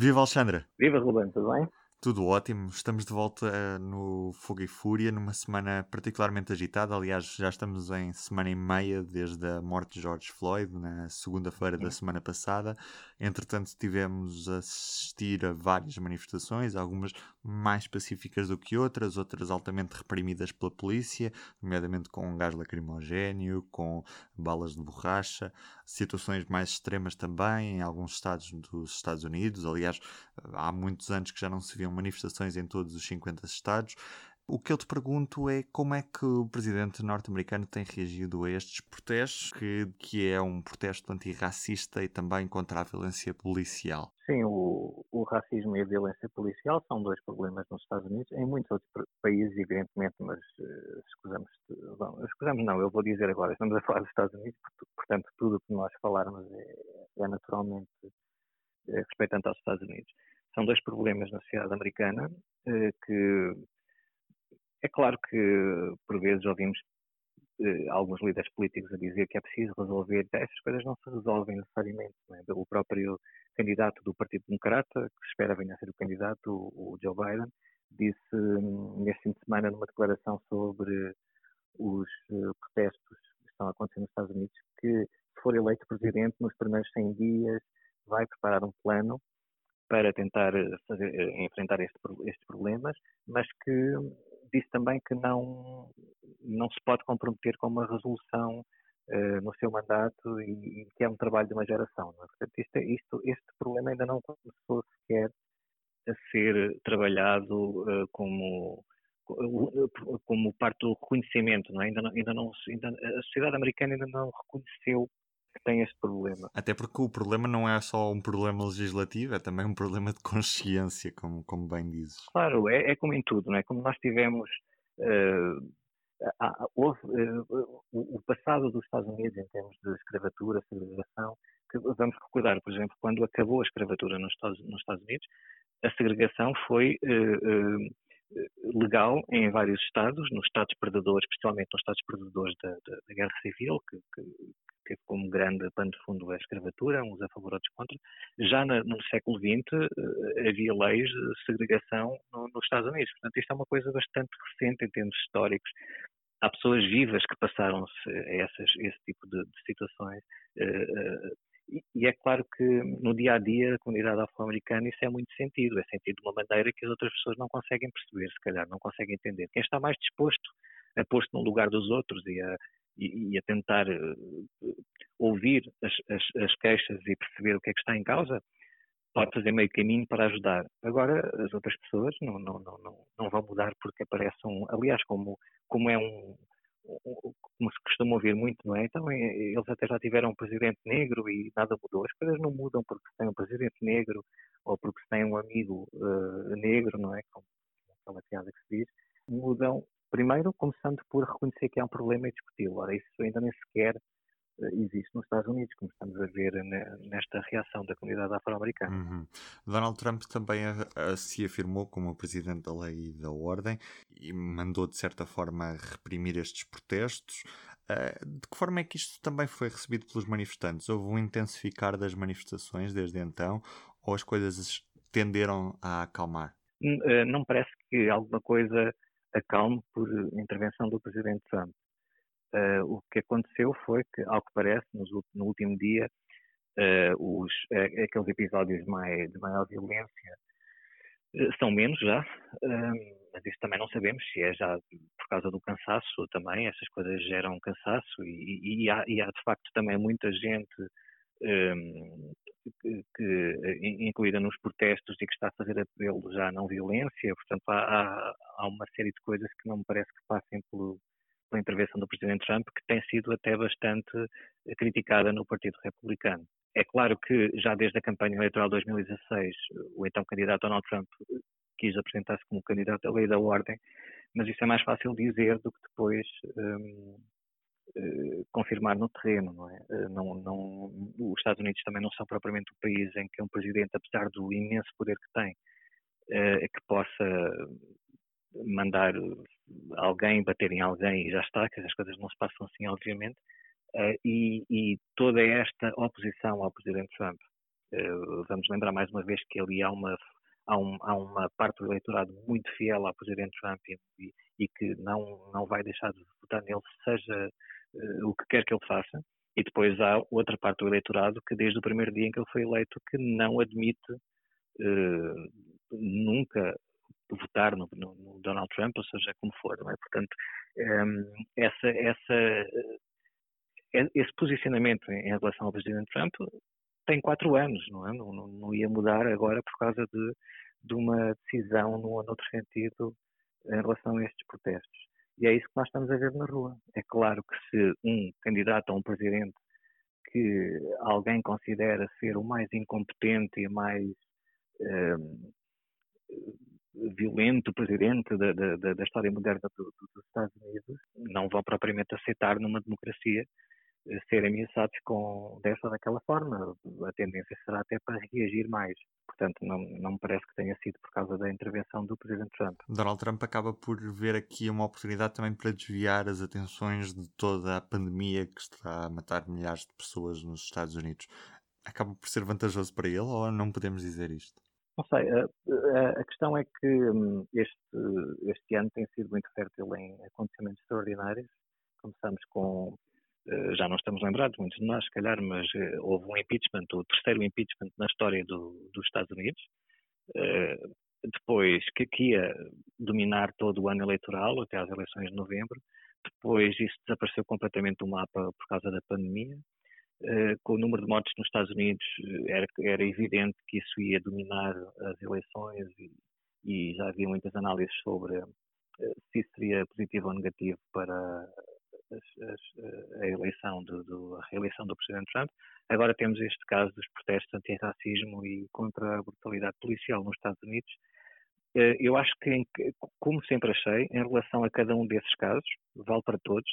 Viva Alexandra! Viva Ruben, tudo bem? Tudo ótimo, estamos de volta uh, no Fogo e Fúria, numa semana particularmente agitada. Aliás, já estamos em semana e meia desde a morte de George Floyd, na segunda-feira da semana passada. Entretanto, tivemos a assistir a várias manifestações, algumas mais pacíficas do que outras, outras altamente reprimidas pela polícia, nomeadamente com gás lacrimogéneo, com balas de borracha, situações mais extremas também em alguns estados dos Estados Unidos. Aliás, há muitos anos que já não se viam manifestações em todos os 50 estados. O que eu te pergunto é como é que o presidente norte-americano tem reagido a estes protestos, que, que é um protesto antirracista e também contra a violência policial? Sim, o, o racismo e a violência policial são dois problemas nos Estados Unidos, em muitos outros países, evidentemente, mas uh, escusamos, bom, escusamos não, eu vou dizer agora, estamos a falar dos Estados Unidos, portanto tudo o que nós falarmos é, é naturalmente é, respeitante aos Estados Unidos. São dois problemas na sociedade americana uh, que é claro que, por vezes, ouvimos eh, alguns líderes políticos a dizer que é preciso resolver. Essas coisas não se resolvem necessariamente. É? O próprio candidato do Partido Democrata, que espera venha a ser o candidato, o, o Joe Biden, disse hum, neste fim de semana numa declaração sobre os uh, protestos que estão acontecendo nos Estados Unidos que, se for eleito presidente, nos primeiros 100 dias vai preparar um plano para tentar eh, fazer, enfrentar este, estes problemas, mas que disse também que não, não se pode comprometer com uma resolução uh, no seu mandato e, e, que é um trabalho de uma geração. É? Portanto, isto, é, isto, este problema ainda não começou sequer a ser trabalhado uh, como como parte do reconhecimento, não é? ainda não, ainda não ainda, a sociedade americana ainda não reconheceu que tem este problema. Até porque o problema não é só um problema legislativo, é também um problema de consciência, como, como bem dizes. Claro, é, é como em tudo, não é? Como nós tivemos. Uh, houve, uh, o, passado dos Estados Unidos em termos de escravatura, segregação, que vamos recordar, por exemplo, quando acabou a escravatura nos Estados, nos Estados Unidos, a segregação foi uh, legal em vários estados, nos estados perdedores, especialmente nos estados perdedores da, da, da Guerra Civil, que, que, teve como grande pano de fundo a escravatura, uns a favor, outros contra. Já no século XX eh, havia leis de segregação no, nos Estados Unidos. Portanto, isto é uma coisa bastante recente em termos históricos. Há pessoas vivas que passaram-se a, essas, esse tipo de, de situações. Uh, uh, e é claro que no dia a dia, a comunidade afro-americana, isso é muito sentido. É sentido de uma maneira que as outras pessoas não conseguem perceber, se calhar, não conseguem entender. Quem está mais disposto a pôr-se no lugar dos outros e a, e, a tentar uh, ouvir as, as, as, queixas e perceber o que é que está em causa, pode fazer meio caminho para ajudar. Agora, as outras pessoas não, não, não, não, não vão mudar porque apareçam, aliás, como, como é um, como se costuma ouvir muito, não é? Então, eles até já tiveram um presidente negro e nada mudou. As coisas não mudam porque se tem um presidente negro ou porque se tem um amigo uh, negro, não é? Como aquela piada que se diz. Mudam Primeiro, começando por reconhecer que é um problema e discuti-lo. Ora, isso ainda nem sequer eh, existe nos Estados Unidos, como estamos a ver nesta reação da comunidade afro-americana. Uhum. Donald Trump também a, a, se afirmou como o presidente da lei e da ordem e mandou, de certa forma, reprimir estes protestos. Uh, de que forma é que isto também foi recebido pelos manifestantes? Houve um intensificar das manifestações desde então ou as coisas tenderam a acalmar? Uh, não parece que alguma coisa acalme por intervenção do presidente Trump. Uh, o que aconteceu foi que, ao que parece, no último dia, uh, os, uh, aqueles episódios mais, de maior violência são menos já, mas isso também não sabemos se é já por causa do cansaço também, essas coisas geram cansaço e, e, há, e há, de facto também muita gente um, que, que, incluída nos protestos e que está a fazer apelo já à não violência, portanto há, há, há uma série de coisas que não me parece que passem pelo, pela intervenção do Presidente Trump, que tem sido até bastante criticada no Partido Republicano. É claro que já desde a campanha eleitoral de 2016, o então candidato Donald Trump quis apresentar-se como candidato à lei da ordem, mas isso é mais fácil dizer do que depois um, eh, confirmar no terreno, não é? Eh, não, não, os Estados Unidos também não são propriamente o país em que um presidente, apesar do imenso poder que tem, uh, que possa mandar alguém bater em alguém e já está, que as coisas não se passam assim, obviamente, uh, e, e, toda esta oposição ao presidente Trump vamos lembrar mais uma vez que ali há uma, há, um, há uma parte do eleitorado muito fiel ao presidente Trump e, e que não, não vai deixar de votar nele, seja o que quer que ele faça. E depois há outra parte do eleitorado que, desde o primeiro dia em que ele foi eleito, que não admite nunca votar no, no, no, Donald Trump, ou seja, como for, não é? Portanto, um, ehm, essa, essa, eh, esse posicionamento em relação ao presidente Trump tem quatro anos, não é? Não, não, não ia mudar agora por causa de, de uma decisão no outro sentido em relação a estes protestos. E é isso que nós estamos a ver na rua. É claro que se um candidato a um presidente que alguém considera ser o mais incompetente e mais ehm, violento presidente da, da, da história moderna do, do, dos Estados Unidos não vão propriamente aceitar numa democracia eh, ser ameaçados com dessa ou daquela forma. A tendência será até para reagir mais. Portanto, não, não me parece que tenha sido por causa da intervenção do Presidente Trump. Donald Trump acaba por ver aqui uma oportunidade também para desviar as atenções de toda a pandemia que está a matar milhares de pessoas nos Estados Unidos. Acaba por ser vantajoso para ele ou não podemos dizer isto? Não sei, a, a, questão é que hum, este, este ano tem sido muito fértil em acontecimentos extraordinários. Começamos com, eh, já não estamos lembrados, muitos de nós, se calhar, mas eh, houve um impeachment, o terceiro impeachment na história do, dos Estados Unidos. Eh, depois, que, que ia dominar todo o ano eleitoral, até às eleições de novembro. Depois, isso desapareceu completamente do mapa por causa da pandemia. Eh, com o número de mortes nos Estados Unidos, eh, era, era evidente que isso ia dominar as eleições e, e já havia muitas análises sobre uh, se isso seria positivo ou negativo para as, as, a eleição, do, do, a reeleição do Presidente Trump. Agora temos este caso dos protestos anti-racismo e contra a brutalidade policial nos Estados Unidos. Eu acho que, como sempre achei, em relação a cada um desses casos, vale para todos,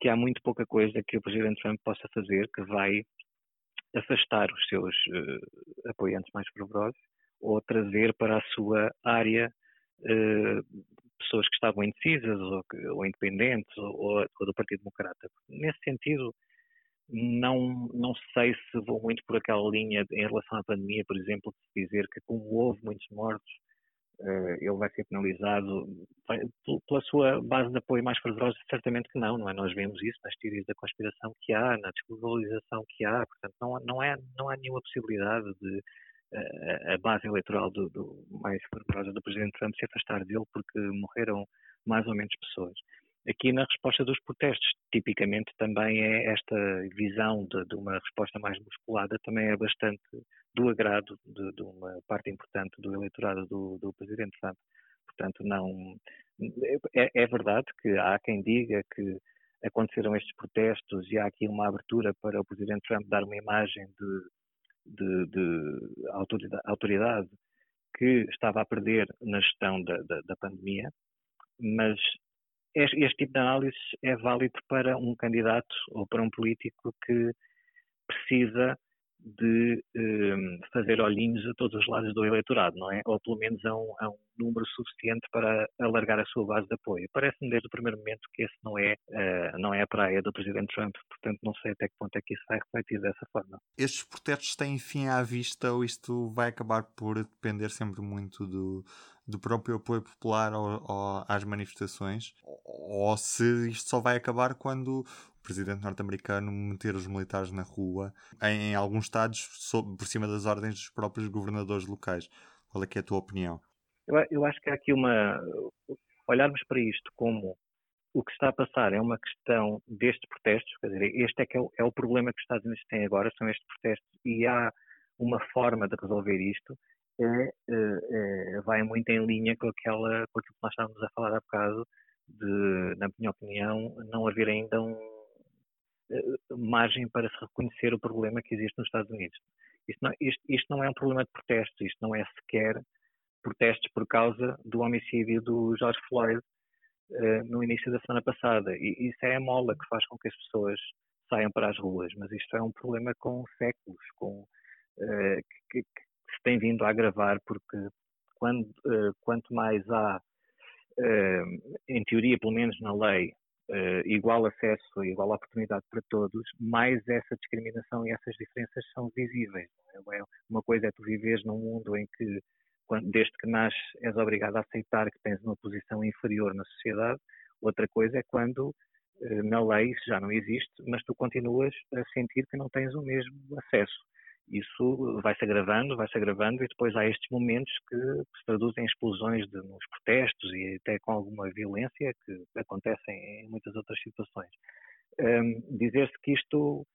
que há muito pouca coisa que o Presidente Trump possa fazer que vai afastar os seus uh, apoiantes mais fervorosos ou trazer para a sua área uh, pessoas que estavam indecisas ou, ou independentes ou, ou, do Partido Democrata. Nesse sentido, não, não sei se vou muito por aquela linha em relação à pandemia, por exemplo, de dizer que como houve muitos mortos, ele vai ser penalizado vai, pela sua base de apoio mais fervorosa? Certamente que não, não é? Nós vemos isso nas teorias da conspiração que há, na desglobalização que há, portanto, não, não, é, não há nenhuma possibilidade de uh, a base eleitoral do, do, mais fervorosa do Presidente Trump se afastar dele porque morreram mais ou menos pessoas. Aqui na resposta dos protestos, tipicamente também é esta visão de, de uma resposta mais musculada, também é bastante do agrado de, de uma parte importante do eleitorado do, do Presidente Trump. Portanto, não é, é, verdade que há quem diga que aconteceram estes protestos e há aqui uma abertura para o Presidente Trump dar uma imagem de, de, de autoridade, autoridade, que estava a perder na gestão da, da, da pandemia, mas este, tipo de análise é válido para um candidato ou para um político que precisa de um, fazer olhinhos a todos os lados do eleitorado, não é? Ou pelo menos a um, a um número suficiente para alargar a sua base de apoio. Parece-me desde o primeiro momento que esse não é, uh, não é a praia do Presidente Trump, portanto não sei até que ponto é que isso vai refletir dessa forma. Estes protestos têm fim à vista ou isto vai acabar por depender sempre muito do, do próprio apoio popular ou, ou às manifestações? Ou se isto só vai acabar quando presidente norte-americano meter os militares na rua em, em alguns estados sob, por cima das ordens dos próprios governadores locais. Qual é que é a tua opinião? Eu, eu acho que há aqui uma. Olharmos para isto como o que está a passar é uma questão destes protestos, quer dizer, este é que é o, é o problema que os Estados Unidos têm agora, são estes protestos, e há uma forma de resolver isto, é, é, vai muito em linha com, aquela, com aquilo que nós estávamos a falar há bocado, de, na minha opinião, não haver ainda um, eh, margem para se reconhecer o problema que existe nos Estados Unidos. Isto não, isto, isto não é um problema de protestos, isto não é sequer protestos por causa do homicídio do George Floyd uh, no início da semana passada. E isso é a mola que faz com que as pessoas saiam para as ruas, mas isto é um problema com séculos, com, uh, que, que, tem vindo a agravar, porque quando, uh, quanto mais há, em teoria, pelo menos na lei, uh, igual acesso, igual oportunidade para todos, mais essa discriminação e essas diferenças são visíveis. É? Uma coisa é tu viveres num mundo em que, desde que nasces, és obrigado a aceitar que tens uma posição inferior na sociedade, outra coisa é quando na lei isso já não existe, mas tu continuas a sentir que não tens o mesmo acesso isso vai se agravando, vai se agravando e depois há estes momentos que se traduzem em explosões de, nos protestos e até com alguma violência que acontecem em muitas outras situações. Um, Dizer-se que isto,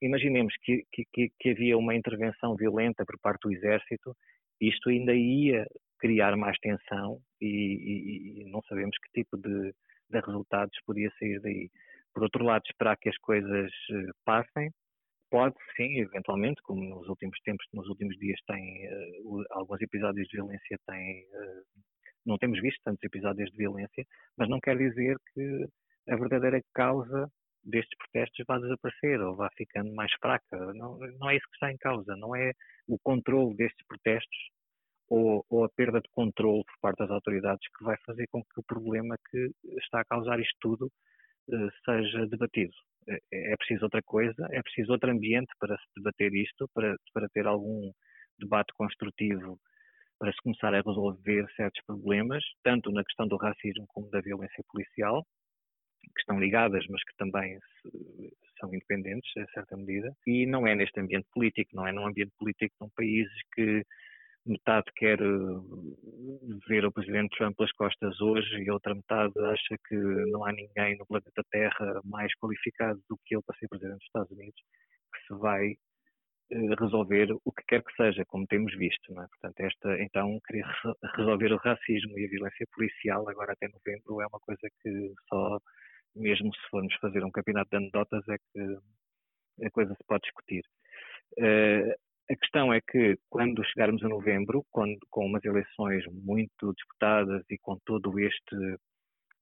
imaginemos que, que, que, havia uma intervenção violenta por parte do exército, isto ainda ia criar mais tensão e, e, e não sabemos que tipo de, de resultados podia sair daí. Por outro lado, esperar que as coisas eh, passem, pode sim, eventualmente, como nos últimos tempos, nos últimos dias tem uh, alguns episódios de violência tem uh, não temos visto tantos episódios de violência, mas não quer dizer que a verdadeira causa destes protestos vá desaparecer ou vá ficando mais fraca. Não, não é isso que está em causa, não é o controle destes protestos ou, ou, a perda de controle por parte das autoridades que vai fazer com que o problema que está a causar isto tudo uh, seja debatido. É, é preciso outra coisa, é preciso outro ambiente para se debater isto, para, para ter algum debate construtivo, para se começar a resolver certos problemas, tanto na questão do racismo como da violência policial, que estão ligadas, mas que também são independentes, a certa medida, e não é neste ambiente político, não é num ambiente político de um país que metade quer eh, ver o presidente Trump pelas costas hoje e outra metade acha que não há ninguém no planeta Terra mais qualificado do que ele para ser presidente dos Estados Unidos que se vai eh, resolver o que quer que seja, como temos visto, é? Portanto, esta, então, querer resolver o racismo e a violência policial agora até novembro é uma coisa que só, mesmo se formos fazer um campeonato de anedotas, é que a coisa se pode discutir. Uh, a questão é que, quando chegarmos a novembro, quando, com umas eleições muito disputadas e com todo este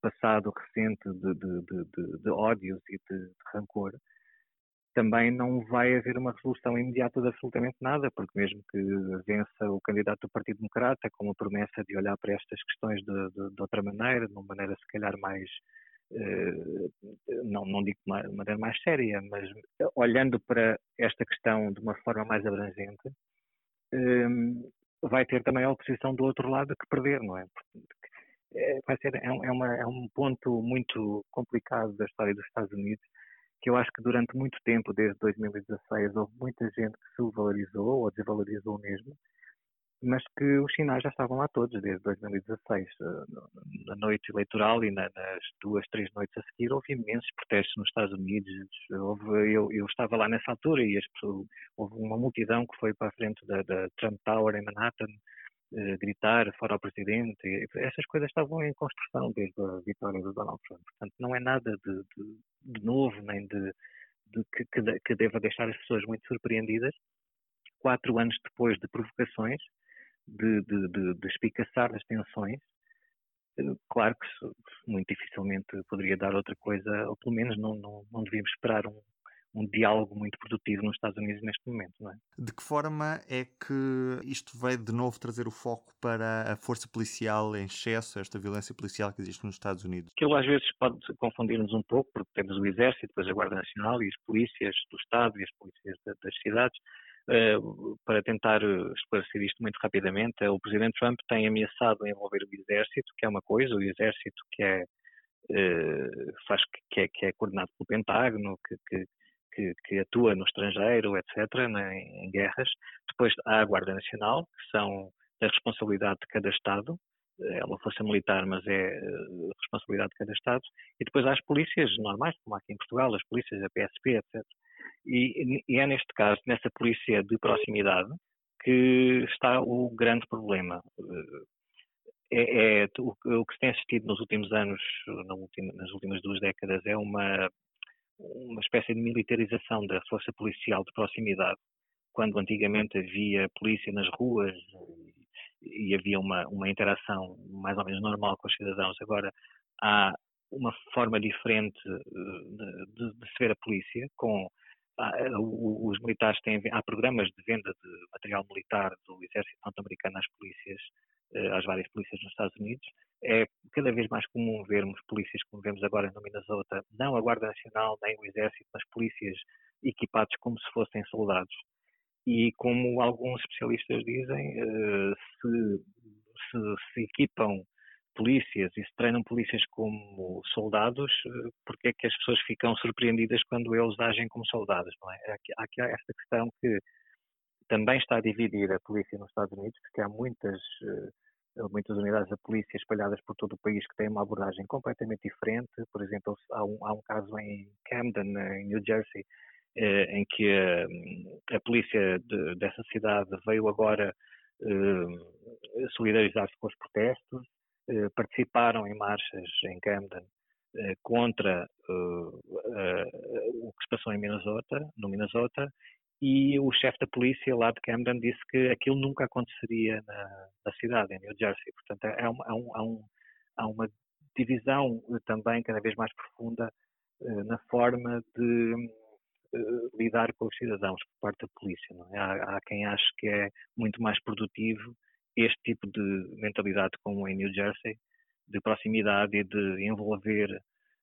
passado recente de, de, de, de ódios e de, rancor, também não vai haver uma resolução imediata de absolutamente nada, porque mesmo que vença o candidato do Partido Democrata com a promessa de olhar para estas questões de, outra maneira, de uma maneira se calhar mais não, não digo de maneira mais séria, mas olhando para esta questão de uma forma mais abrangente, ehm, vai ter também a oposição do outro lado que perder, não é? é vai ser, é, é, uma, é um ponto muito complicado da história dos Estados Unidos, que eu acho que durante muito tempo, desde 2016, houve muita gente que se valorizou ou desvalorizou mesmo, mas que os sinais já estavam lá todos desde 2016. Eh, na noite eleitoral e nas duas, três noites a seguir, houve imensos protestos nos Estados Unidos. Houve, eu, eu, estava lá nessa altura e pessoas, houve uma multidão que foi para a frente da, da Trump Tower em Manhattan eh, gritar fora o presidente. Essas coisas estavam em construção desde a vitória do Donald Trump. Portanto, não é nada de, de, de novo nem de, de que, que, que deva deixar as pessoas muito surpreendidas. Quatro anos depois de provocações, de, de, de, de espicaçar as tensões, eh, claro que muito dificilmente poderia dar outra coisa, ou pelo menos não, não, não devíamos esperar um, um diálogo muito produtivo nos Estados Unidos neste momento, não é? De que forma é que isto veio de novo trazer o foco para a força policial em excesso, esta violência policial que existe nos Estados Unidos? Aquilo às vezes pode confundir-nos um pouco, porque temos o Exército, depois a Guarda Nacional e as polícias do Estado e as polícias das cidades, para tentar eh, esclarecer isto muito rapidamente, o Presidente Trump tem ameaçado envolver o Exército, que é uma coisa, o Exército que é, eh, faz, que, é, que é coordenado pelo Pentágono, que, que, que, que atua no estrangeiro, etc., né, em guerras. Depois há a Guarda Nacional, que são da responsabilidade de cada Estado, é uma força militar, mas é responsabilidade de cada Estado. E depois há as polícias normais, como aqui em Portugal, as polícias, a PSP, etc. E, e é neste caso, nessa polícia de proximidade, que está o grande problema. É, é o, o, que se tem assistido nos últimos anos, última, nas últimas duas décadas, é uma, uma espécie de militarização da força policial de proximidade, quando antigamente havia polícia nas ruas e, havia uma, uma interação mais ou menos normal com os cidadãos. Agora há uma forma diferente de, de, de se ver a polícia, com os militares têm, há programas de venda de material militar do exército norte-americano às polícias, eh, às várias polícias nos Estados Unidos, é cada vez mais comum vermos polícias como vemos agora no Minnesota, não a Guarda Nacional nem o Exército, mas polícias equipados como se fossem soldados. E como alguns especialistas dizem, eh, se, se, se equipam polícias e se treinam polícias como soldados, eh, porque é que as pessoas ficam surpreendidas quando eles agem como soldados, não é? Há aqui esta questão que também está a dividir a polícia nos Estados Unidos, porque há muitas, eh, muitas unidades da polícia espalhadas por todo o país que têm uma abordagem completamente diferente. Por exemplo, há um, há um caso em Camden, em New Jersey, eh, em que a, a polícia de, dessa cidade veio agora eh, solidarizar-se com os protestos, eh, participaram em marchas em Camden eh, contra eh, o que se passou em Minnesota, no Minnesota, e o chefe da polícia lá de Camden disse que aquilo nunca aconteceria na, na cidade, em New Jersey. Portanto, há uma, há, um, há, um, há uma divisão também cada vez mais profunda na forma de lidar com os cidadãos por parte da polícia. É? Há, há, quem ache que é muito mais produtivo este tipo de mentalidade como em New Jersey, de proximidade e de envolver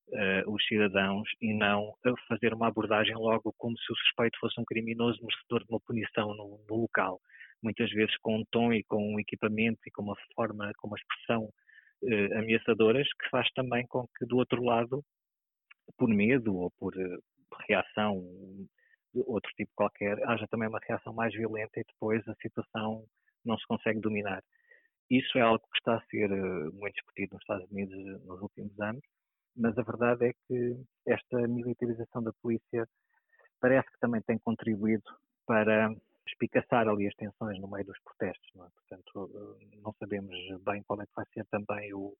uh, os cidadãos e não fazer uma abordagem logo como se o suspeito fosse um criminoso merecedor de uma punição no, no, local. Muitas vezes com um tom e com um equipamento e com uma forma, com uma expressão uh, ameaçadoras que faz também com que do outro lado, por medo ou por uh, reação de outro tipo qualquer, haja também uma reação mais violenta e depois a situação não se consegue dominar. Isso é algo que está a ser eh, muito discutido nos Estados Unidos eh, nos últimos anos, mas a verdade é que esta militarização da polícia parece que também tem contribuído para espicaçar ali as tensões no meio dos protestos. Não é? Portanto, eh, não sabemos bem qual é que vai ser também o,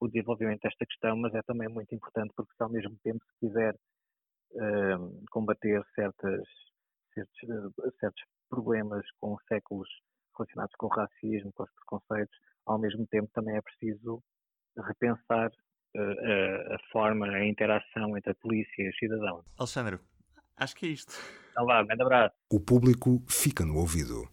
o desenvolvimento desta questão, mas é também muito importante porque se ao mesmo tempo se quiser uh, combater certas, certos, certos problemas com séculos relacionados com o racismo, com os preconceitos, ao mesmo tempo também é preciso repensar uh, a, a, forma, a interação entre a polícia e os cidadãos. Alexandre, acho que é isto. Então vá, grande abraço. O público fica no ouvido.